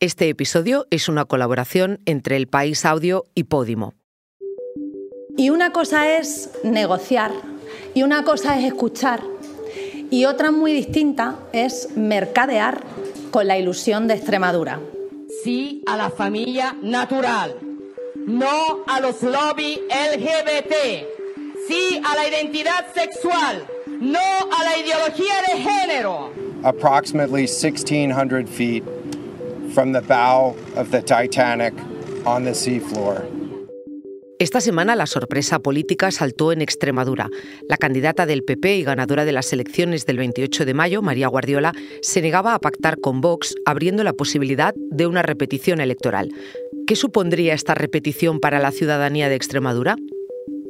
Este episodio es una colaboración entre El País Audio y Podimo. Y una cosa es negociar, y una cosa es escuchar, y otra muy distinta es mercadear con la ilusión de Extremadura. Sí a la familia natural, no a los lobbies LGBT, sí a la identidad sexual, no a la ideología de género. Approximately 1,600 feet from the bow of the Titanic on the seafloor. Esta semana la sorpresa política saltó en Extremadura. La candidata del PP y ganadora de las elecciones del 28 de mayo, María Guardiola, se negaba a pactar con Vox, abriendo la posibilidad de una repetición electoral. ¿Qué supondría esta repetición para la ciudadanía de Extremadura?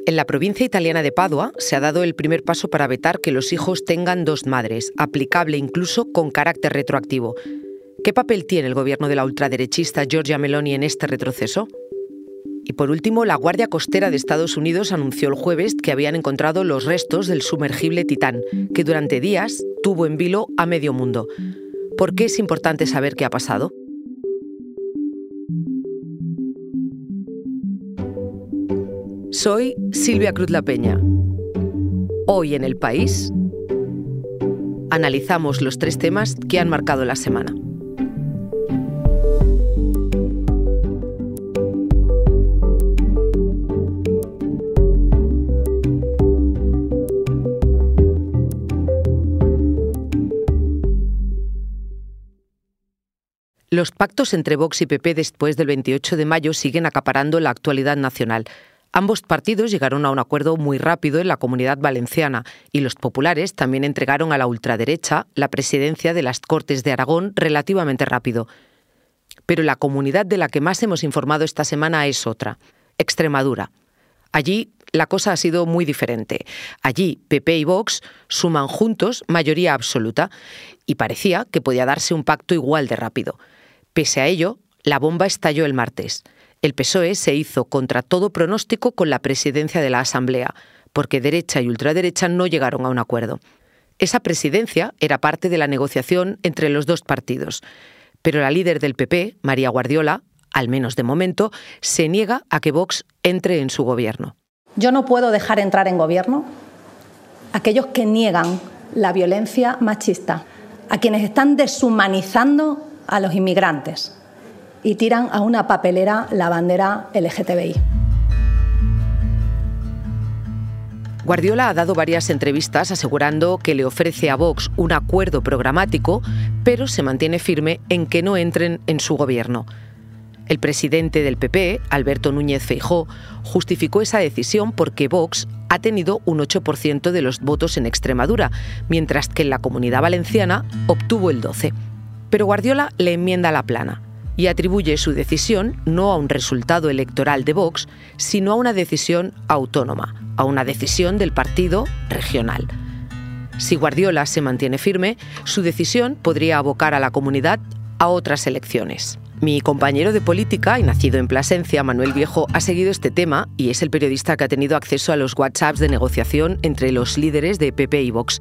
En la provincia italiana de Padua se ha dado el primer paso para vetar que los hijos tengan dos madres, aplicable incluso con carácter retroactivo. ¿Qué papel tiene el gobierno de la ultraderechista Giorgia Meloni en este retroceso? Y por último, la Guardia Costera de Estados Unidos anunció el jueves que habían encontrado los restos del sumergible Titán, que durante días tuvo en vilo a medio mundo. ¿Por qué es importante saber qué ha pasado? Soy Silvia Cruz La Peña. Hoy en el país analizamos los tres temas que han marcado la semana. Los pactos entre Vox y PP después del 28 de mayo siguen acaparando la actualidad nacional. Ambos partidos llegaron a un acuerdo muy rápido en la comunidad valenciana y los populares también entregaron a la ultraderecha la presidencia de las Cortes de Aragón relativamente rápido. Pero la comunidad de la que más hemos informado esta semana es otra, Extremadura. Allí la cosa ha sido muy diferente. Allí PP y Vox suman juntos mayoría absoluta y parecía que podía darse un pacto igual de rápido. Pese a ello, la bomba estalló el martes. El PSOE se hizo contra todo pronóstico con la presidencia de la Asamblea, porque derecha y ultraderecha no llegaron a un acuerdo. Esa presidencia era parte de la negociación entre los dos partidos, pero la líder del PP, María Guardiola, al menos de momento, se niega a que Vox entre en su gobierno. Yo no puedo dejar entrar en gobierno a aquellos que niegan la violencia machista, a quienes están deshumanizando a los inmigrantes y tiran a una papelera la bandera LGTBI. Guardiola ha dado varias entrevistas asegurando que le ofrece a Vox un acuerdo programático, pero se mantiene firme en que no entren en su gobierno. El presidente del PP, Alberto Núñez Feijó, justificó esa decisión porque Vox ha tenido un 8% de los votos en Extremadura, mientras que en la comunidad valenciana obtuvo el 12%. Pero Guardiola le enmienda la plana y atribuye su decisión no a un resultado electoral de Vox, sino a una decisión autónoma, a una decisión del partido regional. Si Guardiola se mantiene firme, su decisión podría abocar a la comunidad a otras elecciones. Mi compañero de política y nacido en Plasencia, Manuel Viejo, ha seguido este tema y es el periodista que ha tenido acceso a los WhatsApps de negociación entre los líderes de PP y Vox.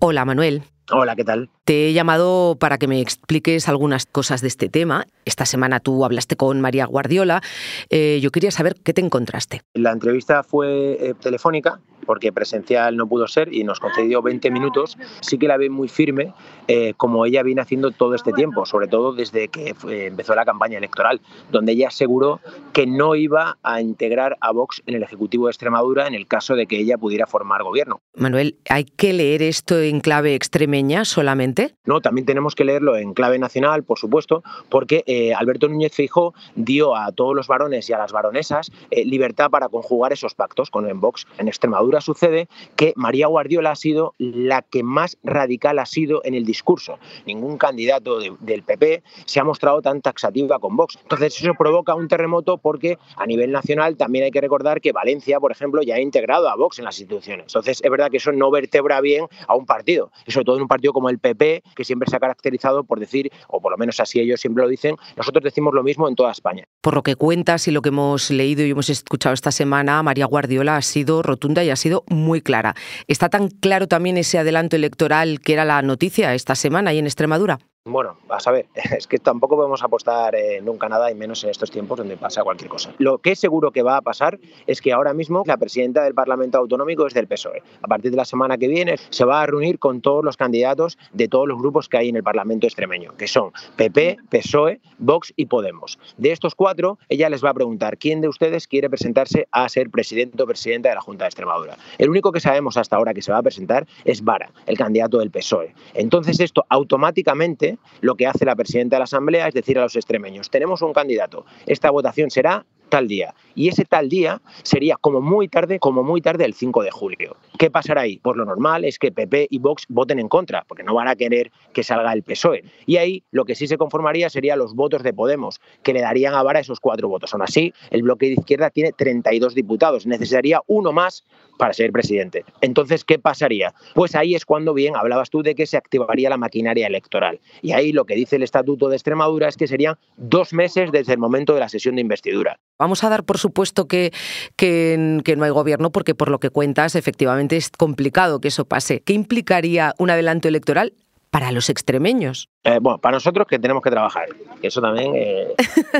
Hola, Manuel. Hola, ¿qué tal? Te he llamado para que me expliques algunas cosas de este tema. Esta semana tú hablaste con María Guardiola. Eh, yo quería saber qué te encontraste. La entrevista fue eh, telefónica porque presencial no pudo ser y nos concedió 20 minutos. Sí que la ve muy firme, eh, como ella viene haciendo todo este tiempo, sobre todo desde que empezó la campaña electoral, donde ella aseguró que no iba a integrar a Vox en el Ejecutivo de Extremadura en el caso de que ella pudiera formar gobierno. Manuel, ¿hay que leer esto en clave extremeña solamente? No, también tenemos que leerlo en clave nacional, por supuesto, porque eh, Alberto Núñez Feijó dio a todos los varones y a las varonesas eh, libertad para conjugar esos pactos con el Vox. En Extremadura sucede que María Guardiola ha sido la que más radical ha sido en el discurso. Ningún candidato del PP se ha mostrado tan taxativa con Vox. Entonces eso provoca un terremoto porque a nivel nacional también hay que recordar que Valencia, por ejemplo, ya ha integrado a Vox en las instituciones. Entonces es verdad que eso no vertebra bien a un partido, y sobre todo en un partido como el PP que siempre se ha caracterizado por decir, o por lo menos así ellos siempre lo dicen, nosotros decimos lo mismo en toda España. Por lo que cuentas y lo que hemos leído y hemos escuchado esta semana, María Guardiola ha sido rotunda y ha sido muy clara. ¿Está tan claro también ese adelanto electoral que era la noticia esta semana ahí en Extremadura? Bueno, a saber, es que tampoco podemos apostar eh, nunca nada y menos en estos tiempos donde pasa cualquier cosa. Lo que es seguro que va a pasar es que ahora mismo la presidenta del Parlamento Autonómico es del PSOE. A partir de la semana que viene se va a reunir con todos los candidatos de todos los grupos que hay en el Parlamento extremeño, que son PP, PSOE, Vox y Podemos. De estos cuatro, ella les va a preguntar quién de ustedes quiere presentarse a ser presidente o presidenta de la Junta de Extremadura. El único que sabemos hasta ahora que se va a presentar es Vara, el candidato del PSOE. Entonces esto automáticamente lo que hace la presidenta de la Asamblea es decir a los extremeños, tenemos un candidato, esta votación será tal día. Y ese tal día sería como muy tarde, como muy tarde el 5 de julio. ¿Qué pasará ahí? Pues lo normal es que PP y Vox voten en contra, porque no van a querer que salga el PSOE. Y ahí lo que sí se conformaría serían los votos de Podemos, que le darían a Vara esos cuatro votos. Aún así, el bloque de izquierda tiene 32 diputados, necesitaría uno más para ser presidente. Entonces, ¿qué pasaría? Pues ahí es cuando bien hablabas tú de que se activaría la maquinaria electoral. Y ahí lo que dice el Estatuto de Extremadura es que serían dos meses desde el momento de la sesión de investidura. Vamos a dar por supuesto que, que, no hay gobierno, porque por lo que cuentas, efectivamente es complicado que eso pase. ¿Qué implicaría un adelanto electoral para los extremeños? Eh, bueno, para nosotros que tenemos que trabajar. Eso también. Eh,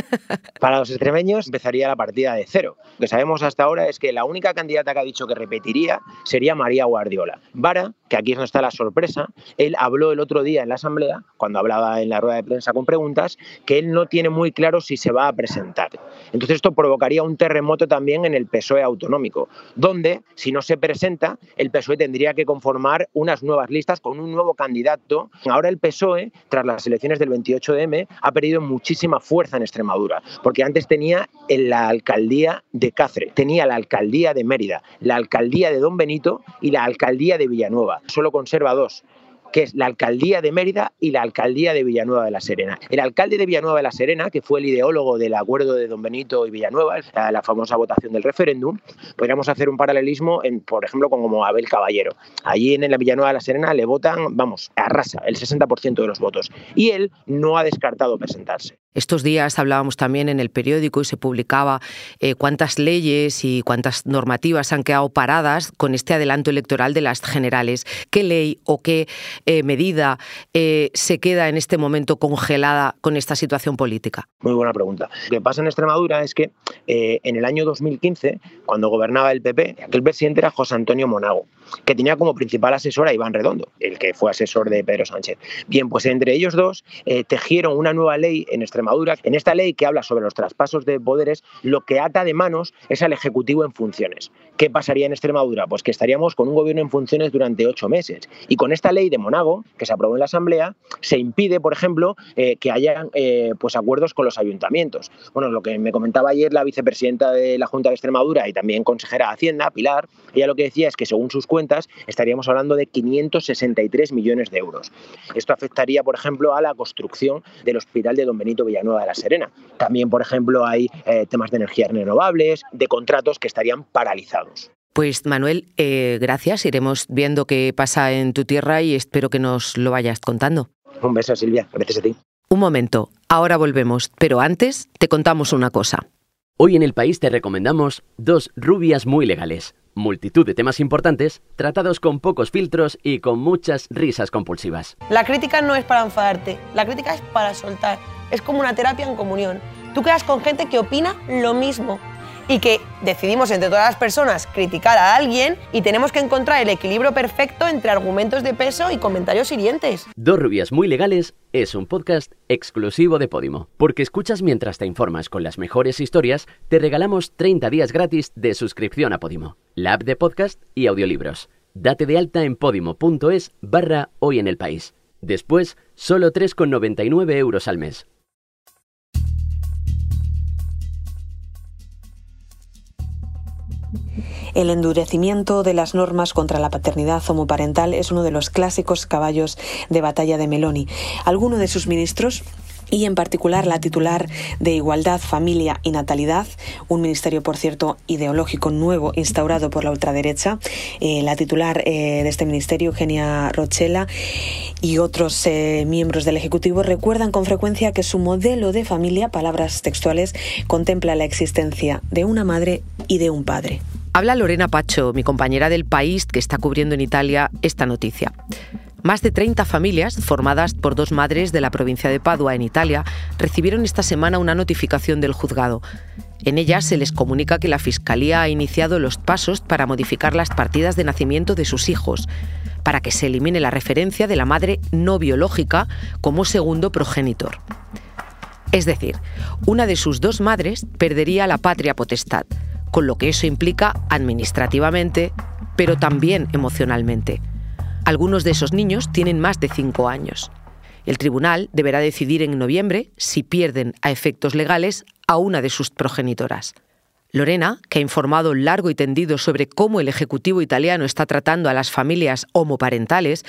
para los extremeños empezaría la partida de cero. Lo que sabemos hasta ahora es que la única candidata que ha dicho que repetiría sería María Guardiola. Vara, que aquí es donde está la sorpresa, él habló el otro día en la Asamblea, cuando hablaba en la rueda de prensa con preguntas, que él no tiene muy claro si se va a presentar. Entonces esto provocaría un terremoto también en el PSOE autonómico, donde si no se presenta, el PSOE tendría que conformar unas nuevas listas con un nuevo candidato. Ahora el PSOE tras las elecciones del 28M, ha perdido muchísima fuerza en Extremadura, porque antes tenía en la alcaldía de Cáceres, tenía la alcaldía de Mérida, la alcaldía de Don Benito y la alcaldía de Villanueva. Solo conserva dos, que es la alcaldía de Mérida y la alcaldía de Villanueva de la Serena. El alcalde de Villanueva de la Serena, que fue el ideólogo del acuerdo de Don Benito y Villanueva, la famosa votación del referéndum, podríamos hacer un paralelismo, en, por ejemplo, con como Abel Caballero. Allí en la Villanueva de la Serena le votan, vamos, arrasa el 60% de los votos. Y él no ha descartado presentarse. Estos días hablábamos también en el periódico y se publicaba eh, cuántas leyes y cuántas normativas han quedado paradas con este adelanto electoral de las generales. ¿Qué ley o qué eh, medida eh, se queda en este momento congelada con esta situación política? Muy buena pregunta. Lo que pasa en Extremadura es que en el año 2015, cuando gobernaba el PP, aquel presidente era José Antonio Monago que tenía como principal asesor a Iván Redondo, el que fue asesor de Pedro Sánchez. Bien, pues entre ellos dos tejieron una nueva ley en Extremadura. En esta ley que habla sobre los traspasos de poderes, lo que ata de manos es al Ejecutivo en funciones. ¿Qué pasaría en Extremadura? Pues que estaríamos con un gobierno en funciones durante ocho meses. Y con esta ley de Monago, que se aprobó en la Asamblea, se impide, por ejemplo, eh, que haya eh, pues acuerdos con los ayuntamientos. Bueno, lo que me comentaba ayer la vicepresidenta de la Junta de Extremadura y también consejera de Hacienda, Pilar, ella lo que decía es que según sus cuentas estaríamos hablando de 563 millones de euros. Esto afectaría, por ejemplo, a la construcción del Hospital de Don Benito Villanueva de la Serena. También, por ejemplo, hay eh, temas de energías renovables, de contratos que estarían paralizados. Pues Manuel, eh, gracias. Iremos viendo qué pasa en tu tierra y espero que nos lo vayas contando. Un beso, Silvia. Gracias a ti. Un momento, ahora volvemos, pero antes te contamos una cosa. Hoy en el país te recomendamos dos rubias muy legales multitud de temas importantes tratados con pocos filtros y con muchas risas compulsivas. La crítica no es para enfadarte, la crítica es para soltar, es como una terapia en comunión. Tú quedas con gente que opina lo mismo y que decidimos entre todas las personas criticar a alguien y tenemos que encontrar el equilibrio perfecto entre argumentos de peso y comentarios hirientes. Dos rubias muy legales es un podcast exclusivo de Podimo. Porque escuchas mientras te informas con las mejores historias, te regalamos 30 días gratis de suscripción a Podimo, la app de podcast y audiolibros. Date de alta en podimo.es barra hoy en el país. Después, solo 3,99 euros al mes. El endurecimiento de las normas contra la paternidad homoparental es uno de los clásicos caballos de batalla de Meloni. Alguno de sus ministros y en particular la titular de Igualdad, Familia y Natalidad, un ministerio, por cierto, ideológico nuevo instaurado por la ultraderecha. Eh, la titular eh, de este ministerio, Eugenia Rochela, y otros eh, miembros del Ejecutivo recuerdan con frecuencia que su modelo de familia, palabras textuales, contempla la existencia de una madre y de un padre. Habla Lorena Pacho, mi compañera del país, que está cubriendo en Italia esta noticia. Más de 30 familias, formadas por dos madres de la provincia de Padua, en Italia, recibieron esta semana una notificación del juzgado. En ella se les comunica que la Fiscalía ha iniciado los pasos para modificar las partidas de nacimiento de sus hijos, para que se elimine la referencia de la madre no biológica como segundo progenitor. Es decir, una de sus dos madres perdería la patria potestad, con lo que eso implica administrativamente, pero también emocionalmente. Algunos de esos niños tienen más de cinco años. El tribunal deberá decidir en noviembre si pierden a efectos legales a una de sus progenitoras. Lorena, que ha informado largo y tendido sobre cómo el Ejecutivo italiano está tratando a las familias homoparentales,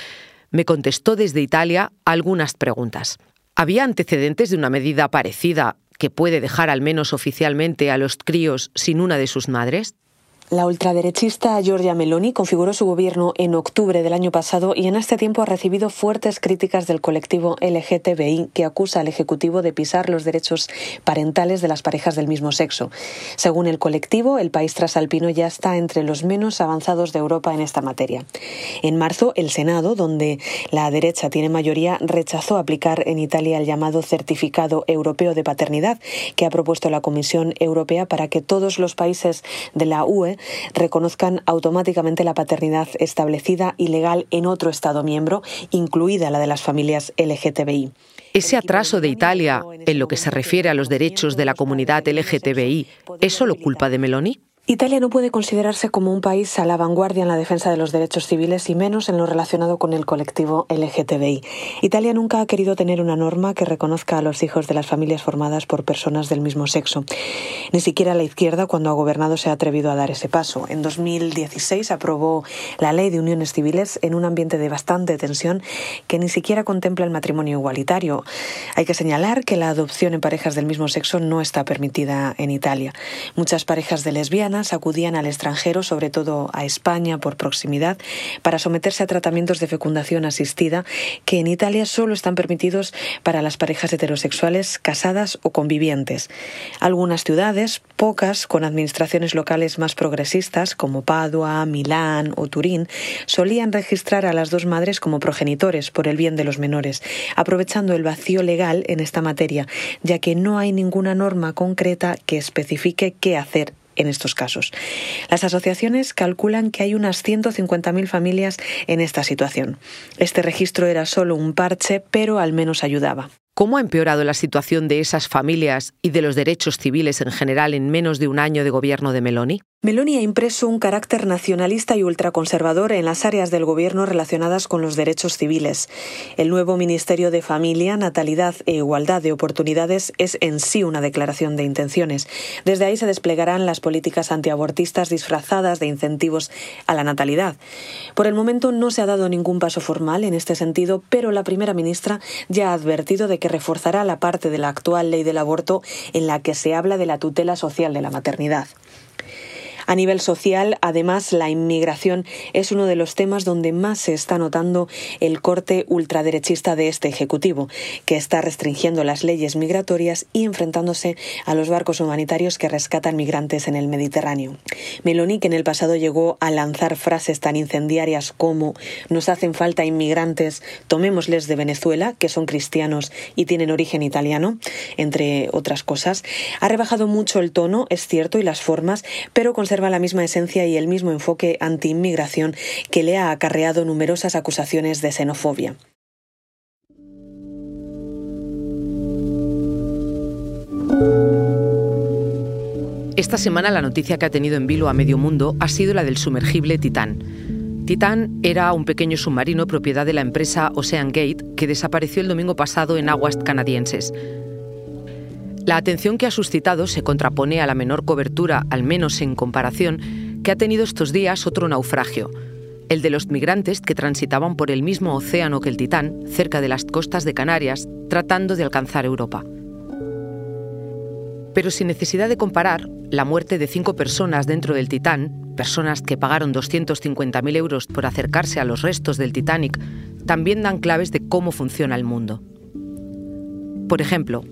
me contestó desde Italia algunas preguntas. ¿Había antecedentes de una medida parecida que puede dejar al menos oficialmente a los críos sin una de sus madres? La ultraderechista Giorgia Meloni configuró su gobierno en octubre del año pasado y en este tiempo ha recibido fuertes críticas del colectivo LGTBI que acusa al Ejecutivo de pisar los derechos parentales de las parejas del mismo sexo. Según el colectivo, el país trasalpino ya está entre los menos avanzados de Europa en esta materia. En marzo, el Senado, donde la derecha tiene mayoría, rechazó aplicar en Italia el llamado Certificado Europeo de Paternidad que ha propuesto la Comisión Europea para que todos los países de la UE reconozcan automáticamente la paternidad establecida y legal en otro Estado miembro, incluida la de las familias LGTBI. Ese atraso de Italia en lo que se refiere a los derechos de la comunidad LGTBI, ¿es solo culpa de Meloni? Italia no puede considerarse como un país a la vanguardia en la defensa de los derechos civiles y menos en lo relacionado con el colectivo LGTBI. Italia nunca ha querido tener una norma que reconozca a los hijos de las familias formadas por personas del mismo sexo. Ni siquiera la izquierda, cuando ha gobernado, se ha atrevido a dar ese paso. En 2016 aprobó la ley de uniones civiles en un ambiente de bastante tensión que ni siquiera contempla el matrimonio igualitario. Hay que señalar que la adopción en parejas del mismo sexo no está permitida en Italia. Muchas parejas de lesbianas acudían al extranjero, sobre todo a España por proximidad, para someterse a tratamientos de fecundación asistida que en Italia solo están permitidos para las parejas heterosexuales casadas o convivientes. Algunas ciudades, pocas con administraciones locales más progresistas como Padua, Milán o Turín, solían registrar a las dos madres como progenitores por el bien de los menores, aprovechando el vacío legal en esta materia, ya que no hay ninguna norma concreta que especifique qué hacer en estos casos. Las asociaciones calculan que hay unas 150.000 familias en esta situación. Este registro era solo un parche, pero al menos ayudaba. ¿Cómo ha empeorado la situación de esas familias y de los derechos civiles en general en menos de un año de gobierno de Meloni? Meloni ha impreso un carácter nacionalista y ultraconservador en las áreas del gobierno relacionadas con los derechos civiles. El nuevo Ministerio de Familia, Natalidad e Igualdad de Oportunidades es en sí una declaración de intenciones. Desde ahí se desplegarán las políticas antiabortistas disfrazadas de incentivos a la natalidad. Por el momento no se ha dado ningún paso formal en este sentido, pero la primera ministra ya ha advertido de que reforzará la parte de la actual ley del aborto en la que se habla de la tutela social de la maternidad. A nivel social, además, la inmigración es uno de los temas donde más se está notando el corte ultraderechista de este Ejecutivo, que está restringiendo las leyes migratorias y enfrentándose a los barcos humanitarios que rescatan migrantes en el Mediterráneo. Meloni, que en el pasado llegó a lanzar frases tan incendiarias como nos hacen falta inmigrantes, tomémosles de Venezuela, que son cristianos y tienen origen italiano, entre otras cosas, ha rebajado mucho el tono, es cierto, y las formas, pero conserva la misma esencia y el mismo enfoque anti-inmigración que le ha acarreado numerosas acusaciones de xenofobia. Esta semana la noticia que ha tenido en vilo a medio mundo ha sido la del sumergible Titán. Titán era un pequeño submarino propiedad de la empresa Ocean Gate que desapareció el domingo pasado en aguas canadienses. La atención que ha suscitado se contrapone a la menor cobertura, al menos en comparación, que ha tenido estos días otro naufragio, el de los migrantes que transitaban por el mismo océano que el Titán, cerca de las costas de Canarias, tratando de alcanzar Europa. Pero sin necesidad de comparar, la muerte de cinco personas dentro del Titán, personas que pagaron 250.000 euros por acercarse a los restos del Titanic, también dan claves de cómo funciona el mundo. Por ejemplo,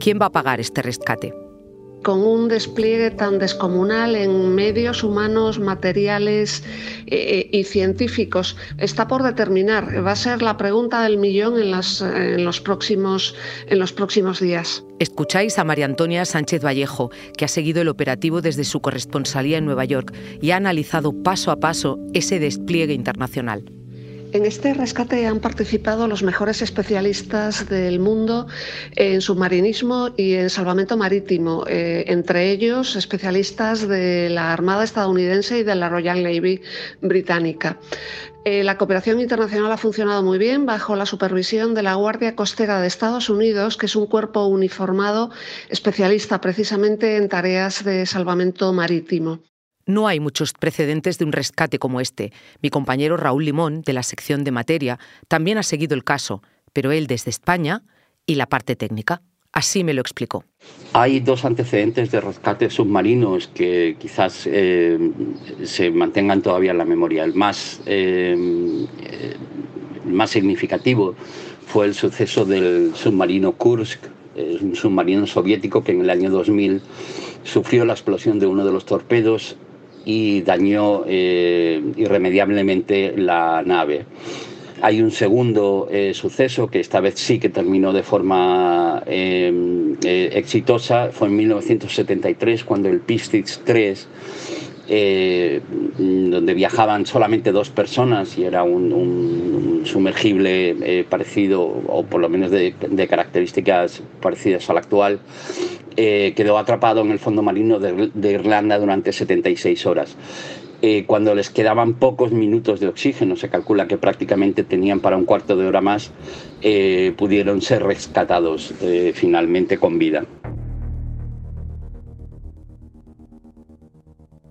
¿quién va a pagar este rescate? con un despliegue tan descomunal en medios humanos, materiales eh, y científicos. Está por determinar, va a ser la pregunta del millón en, en, los, próximos, en los próximos días. Escucháis a María Antonia Sánchez Vallejo, que ha seguido el operativo desde su corresponsalía en Nueva York y ha analizado paso a paso ese despliegue internacional. En este rescate han participado los mejores especialistas del mundo en submarinismo y en salvamento marítimo, eh, entre ellos especialistas de la Armada estadounidense y de la Royal Navy británica. Eh, la cooperación internacional ha funcionado muy bien bajo la supervisión de la Guardia Costera de Estados Unidos, que es un cuerpo uniformado especialista precisamente en tareas de salvamento marítimo. No hay muchos precedentes de un rescate como este. Mi compañero Raúl Limón, de la sección de materia, también ha seguido el caso, pero él desde España y la parte técnica. Así me lo explicó. Hay dos antecedentes de rescates submarinos que quizás eh, se mantengan todavía en la memoria. El más, eh, más significativo fue el suceso del submarino Kursk, un submarino soviético que en el año 2000 sufrió la explosión de uno de los torpedos y dañó eh, irremediablemente la nave. Hay un segundo eh, suceso que esta vez sí que terminó de forma eh, exitosa. Fue en 1973 cuando el Pistitz 3, donde viajaban solamente dos personas y era un, sumergible parecido, o por lo menos de, de características parecidas al actual, eh, quedó atrapado en el fondo marino de, Irlanda durante 76 horas. Eh, cuando les quedaban pocos minutos de oxígeno, se calcula que prácticamente tenían para un cuarto de hora más, eh, pudieron ser rescatados finalmente con vida.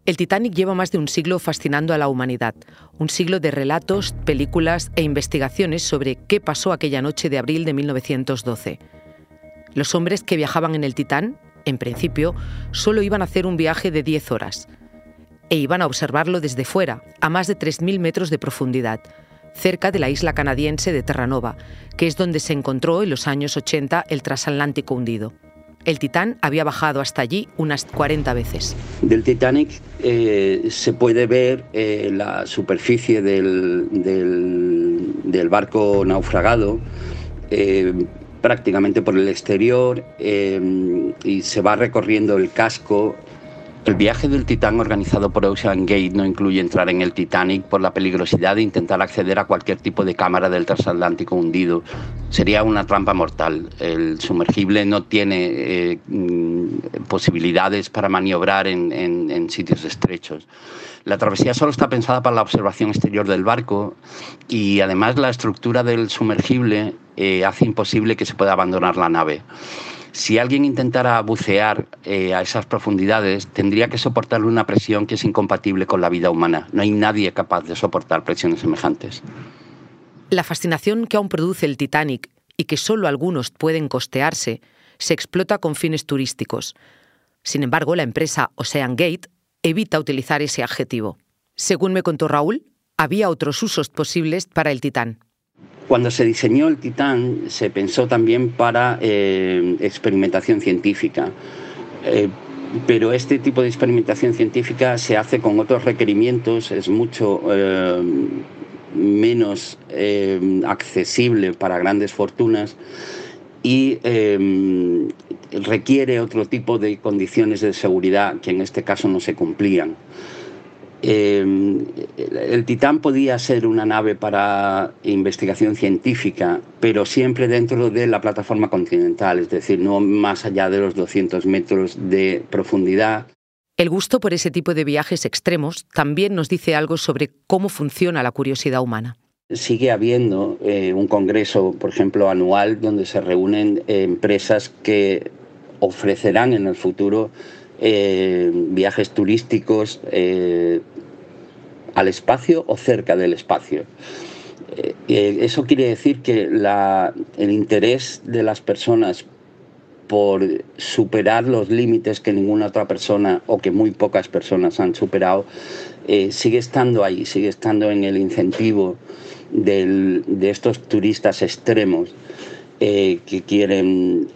El Titanic lleva más de un siglo fascinando a la humanidad, un siglo de relatos, películas e investigaciones sobre qué pasó aquella noche de abril de 1912. Los hombres que viajaban en el Titán, en principio, solo iban a hacer un viaje de 10 horas e iban a observarlo desde fuera, a más de 3.000 metros de profundidad, cerca de la isla canadiense de Terranova, que es donde se encontró en los años 80 el transatlántico hundido. El Titán había bajado hasta allí unas 40 veces. Del Titanic eh, se puede ver eh, la superficie del, barco naufragado. Eh, prácticamente por el exterior y se va recorriendo el casco. El viaje del Titán organizado por Ocean Gate no incluye entrar en el Titanic por la peligrosidad de intentar acceder a cualquier tipo de cámara del transatlántico hundido. Sería una trampa mortal. El sumergible no tiene eh, mm, posibilidades para maniobrar en, sitios estrechos. La travesía solo está pensada para la observación exterior del barco y además la estructura del sumergible eh, hace imposible que se pueda abandonar la nave. Si alguien intentara bucear eh, a esas profundidades, tendría que soportar una presión que es incompatible con la vida humana. No hay nadie capaz de soportar presiones semejantes. La fascinación que aún produce el Titanic y que solo algunos pueden costearse se explota con fines turísticos. Sin embargo, la empresa Ocean Gate evita utilizar ese adjetivo. Según me contó Raúl, había otros usos posibles para el Titán. Cuando se diseñó el Titán se pensó también para eh, experimentación científica. Eh, pero este tipo de experimentación científica se hace con otros requerimientos, es mucho eh, menos accesible para grandes fortunas y requiere otro tipo de condiciones de seguridad que en este caso no se cumplían. Em, el Titán podía ser una nave para investigación científica, pero siempre dentro de la plataforma continental, es decir, no más allá de los 200 metros de profundidad. El gusto por ese tipo de viajes extremos también nos dice algo sobre cómo funciona la curiosidad humana sigue habiendo eh, un congreso, por ejemplo, anual, donde se reúnen eh, empresas que ofrecerán en el futuro eh, viajes turísticos al espacio o cerca del espacio. Eh, eso quiere decir que el interés de las personas por superar los límites que ninguna otra persona o que muy pocas personas han superado, sigue estando ahí, sigue estando en el incentivo de estos turistas extremos que quieren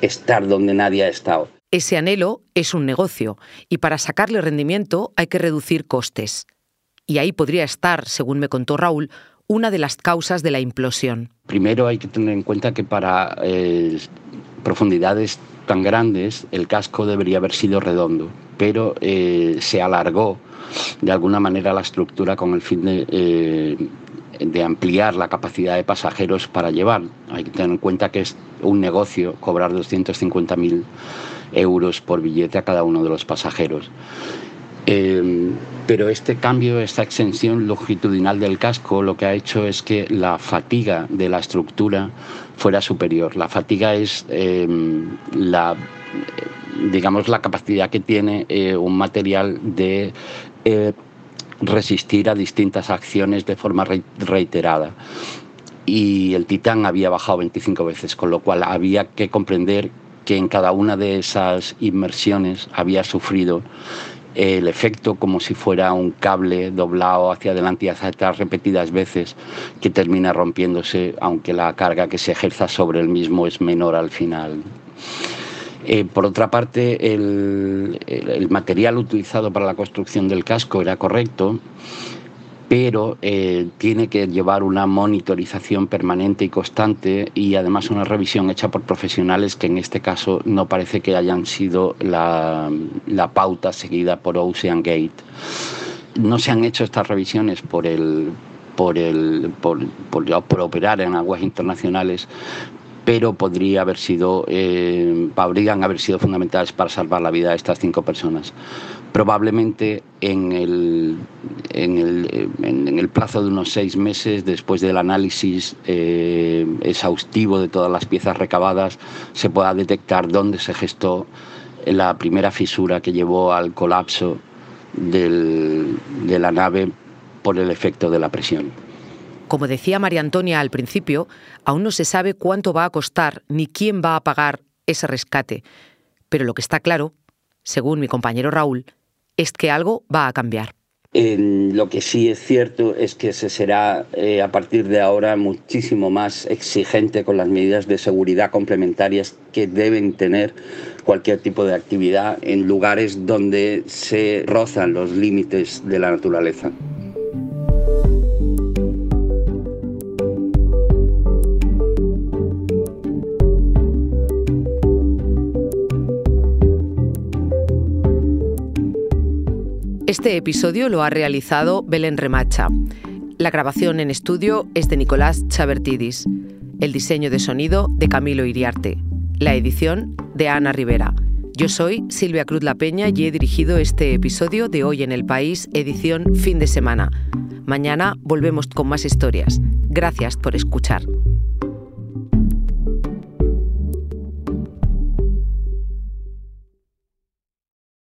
estar donde nadie ha estado. Ese anhelo es un negocio y para sacarle rendimiento hay que reducir costes. Y ahí podría estar, según me contó Raúl, una de las causas de la implosión. Primero hay que tener en cuenta que para eh, profundidades tan grandes el casco debería haber sido redondo, pero eh, se alargó de alguna manera la estructura con el fin de, eh, de ampliar la capacidad de pasajeros para llevar. Hay que tener en cuenta que es un negocio cobrar 250.000 euros por billete a cada uno de los pasajeros. Em, pero este cambio, esta extensión longitudinal del casco, lo que ha hecho es que la fatiga de la estructura fuera superior. La fatiga es em, la, digamos, la capacidad que tiene eh, un material de eh, resistir a distintas acciones de forma reiterada. Y el Titán había bajado 25 veces, con lo cual había que comprender que en cada una de esas inmersiones había sufrido el efecto como si fuera un cable doblado hacia adelante y hacia atrás repetidas veces que termina rompiéndose, aunque la carga que se ejerza sobre el mismo es menor al final. Eh, por otra parte, el, el, material utilizado para la construcción del casco era correcto pero eh, tiene que llevar una monitorización permanente y constante y además una revisión hecha por profesionales que en este caso no parece que hayan sido la, pauta seguida por Ocean Gate. No se han hecho estas revisiones por el, por, el, por, por, operar en aguas internacionales, pero podría haber sido, eh, podrían haber sido fundamentales para salvar la vida de estas cinco personas probablemente en el, en el, en, el, plazo de unos seis meses, después del análisis eh, exhaustivo de todas las piezas recabadas, se pueda detectar dónde se gestó la primera fisura que llevó al colapso de la nave por el efecto de la presión. Como decía María Antonia al principio, aún no se sabe cuánto va a costar ni quién va a pagar ese rescate. Pero lo que está claro, según mi compañero Raúl, es que algo va a cambiar. lo que sí es cierto es que se será eh, a partir de ahora muchísimo más exigente con las medidas de seguridad complementarias que deben tener cualquier tipo de actividad en lugares donde se rozan los límites de la naturaleza. Este episodio lo ha realizado Belén Remacha. La grabación en estudio es de Nicolás Chabertidis. El diseño de sonido de Camilo Iriarte. La edición de Ana Rivera. Yo soy Silvia Cruz La Peña y he dirigido este episodio de Hoy en el País, edición fin de semana. Mañana volvemos con más historias. Gracias por escuchar.